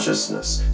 consciousness.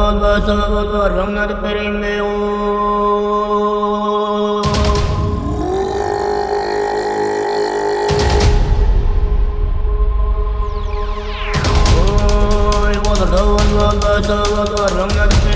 Pure consciousness. Thank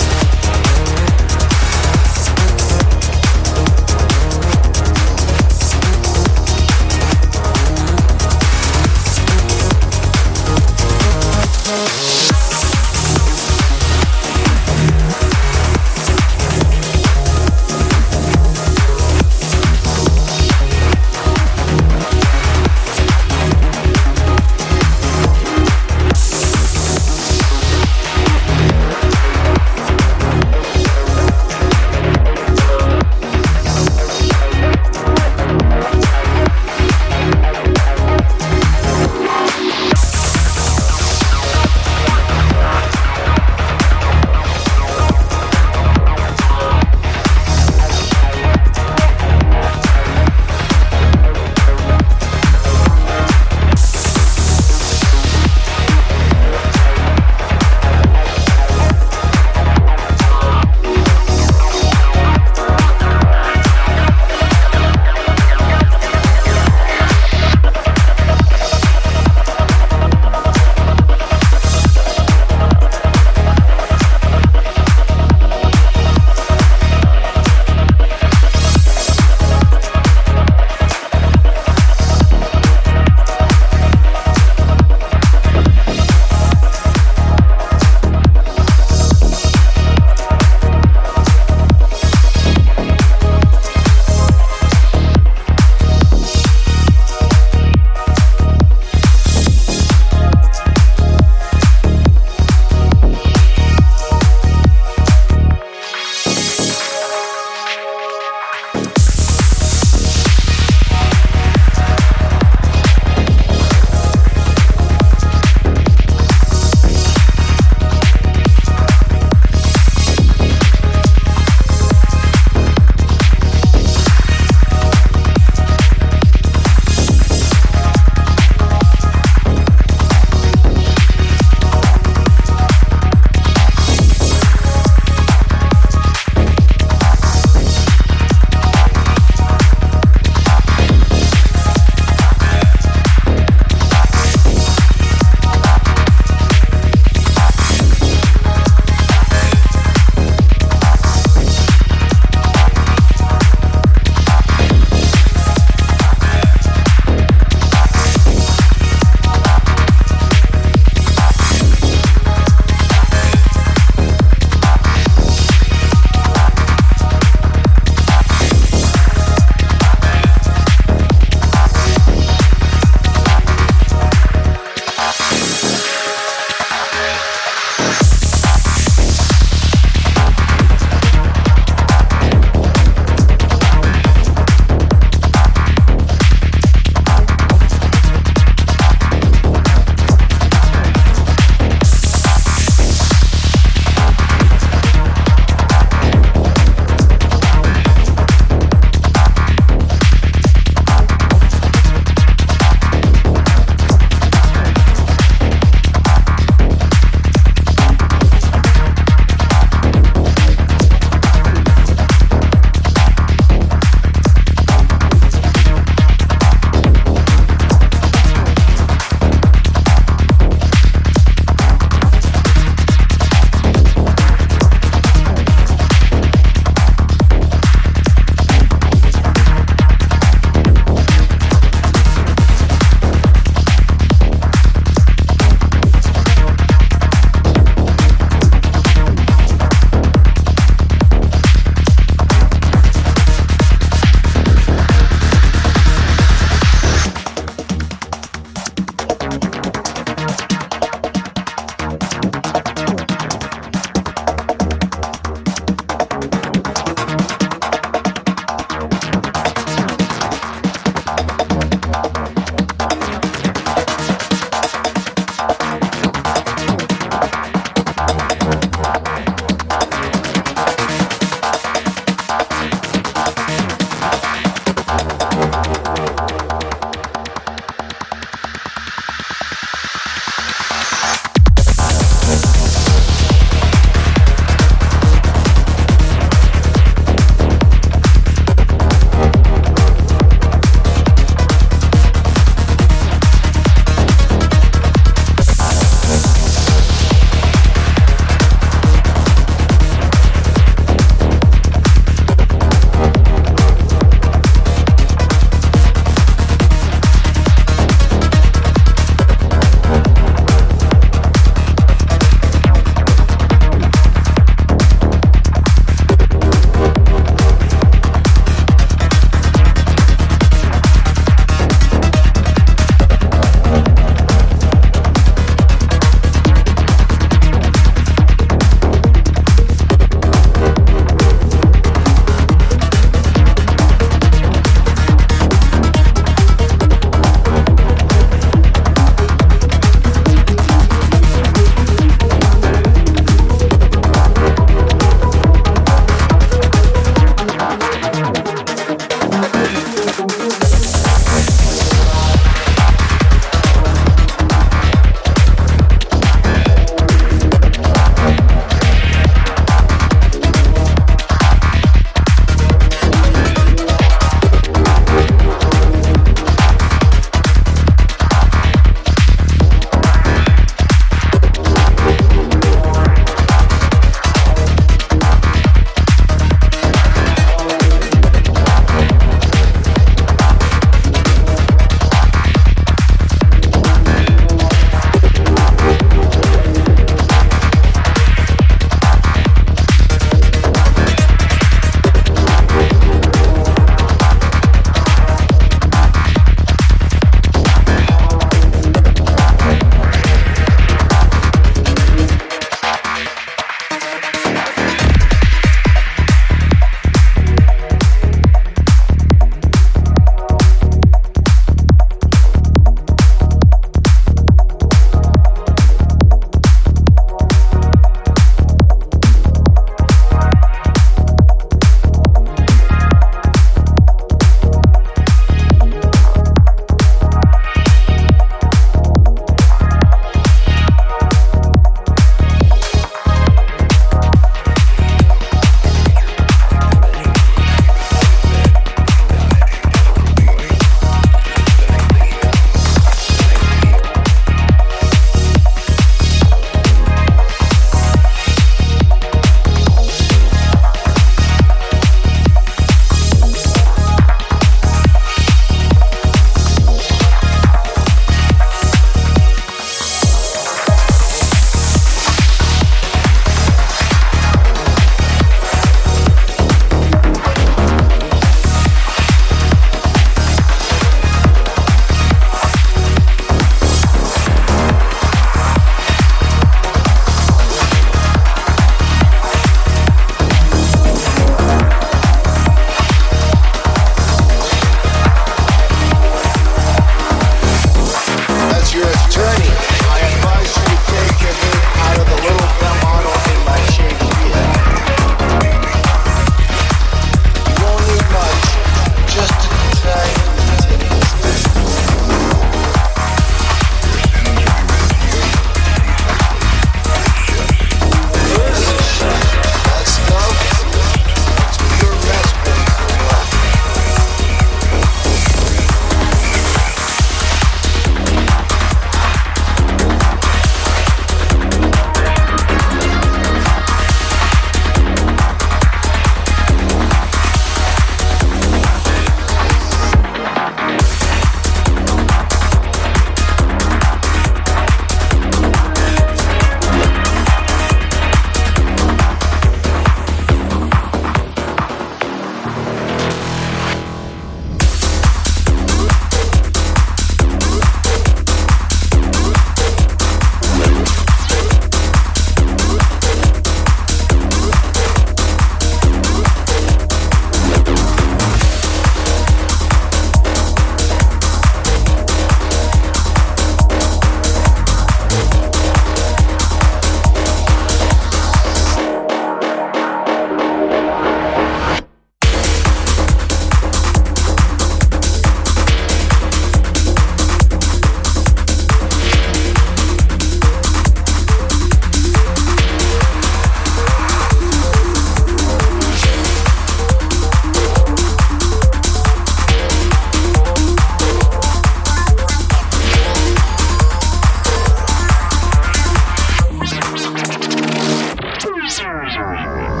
treasure.